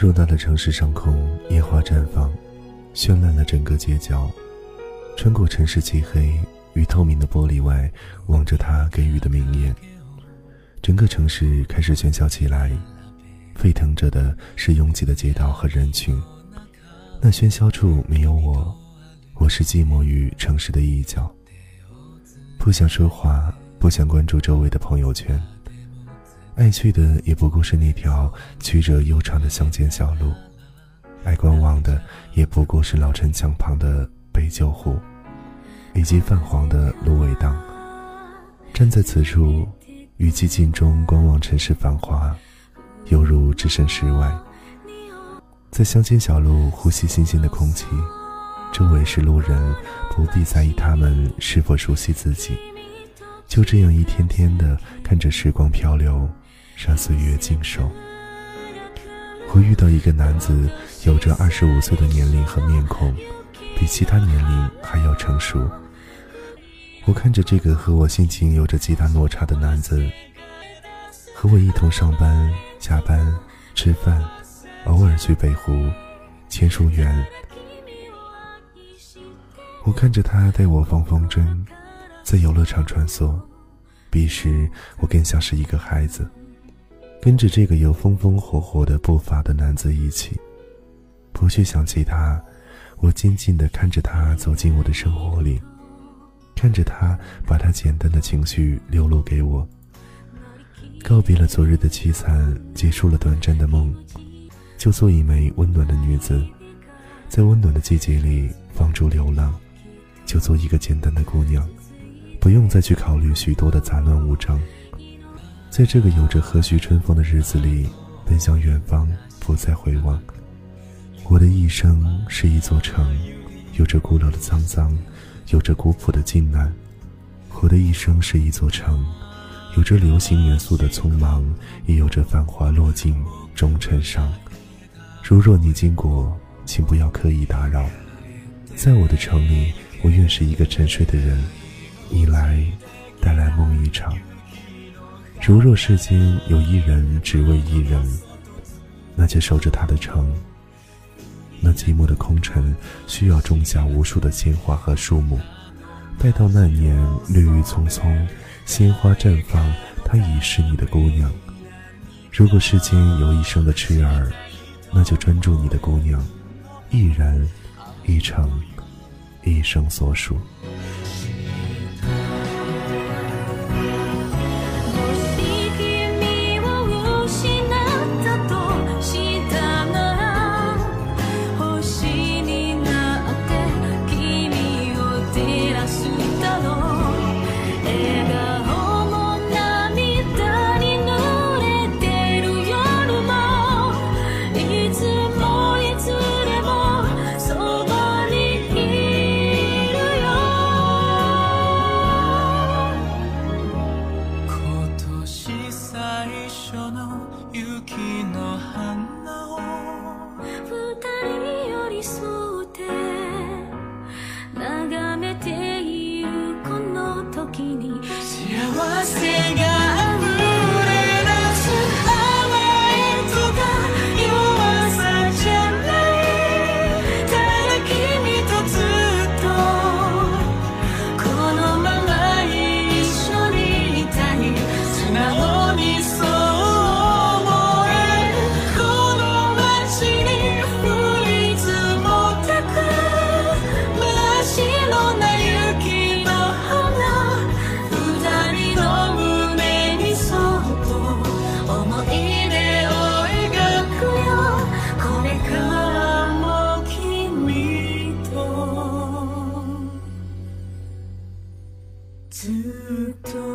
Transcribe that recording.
偌大的城市上空，烟花绽放，绚烂了整个街角。穿过城市漆黑与透明的玻璃外，望着他给予的明艳，整个城市开始喧嚣起来。沸腾着的是拥挤的街道和人群，那喧嚣处没有我，我是寂寞于城市的一角。不想说话，不想关注周围的朋友圈。爱去的也不过是那条曲折悠长的乡间小路，爱观望的也不过是老城墙旁的杯酒壶，以及泛黄的芦苇荡。站在此处，与寂静中观望城市繁华，犹如置身事外。在乡间小路呼吸新鲜的空气，周围是路人，不必在意他们是否熟悉自己，就这样一天天的看着时光漂流。让岁月静守。我遇到一个男子，有着二十五岁的年龄和面孔，比其他年龄还要成熟。我看着这个和我性情有着极大落差的男子，和我一同上班、下班、吃饭，偶尔去北湖、签书园。我看着他带我放风筝，在游乐场穿梭，彼时我更像是一个孩子。跟着这个有风风火火的步伐的男子一起，不去想其他，我静静地看着他走进我的生活里，看着他把他简单的情绪流露给我，告别了昨日的凄惨，结束了短暂的梦，就做一枚温暖的女子，在温暖的季节里放逐流浪，就做一个简单的姑娘，不用再去考虑许多的杂乱无章。在这个有着和煦春风的日子里，奔向远方，不再回望。我的一生是一座城，有着古老的沧桑，有着古朴的静难。我的一生是一座城，有着流行元素的匆忙，也有着繁华落尽终成伤。如若你经过，请不要刻意打扰。在我的城里，我愿是一个沉睡的人，你来，带来梦一场。如若世间有一人只为一人，那就守着他的城。那寂寞的空城需要种下无数的鲜花和树木，待到那年绿郁葱葱，鲜花绽放，她已是你的姑娘。如果世间有一生的痴儿，那就专注你的姑娘，一人，一城，一生所属。sorry. 直到。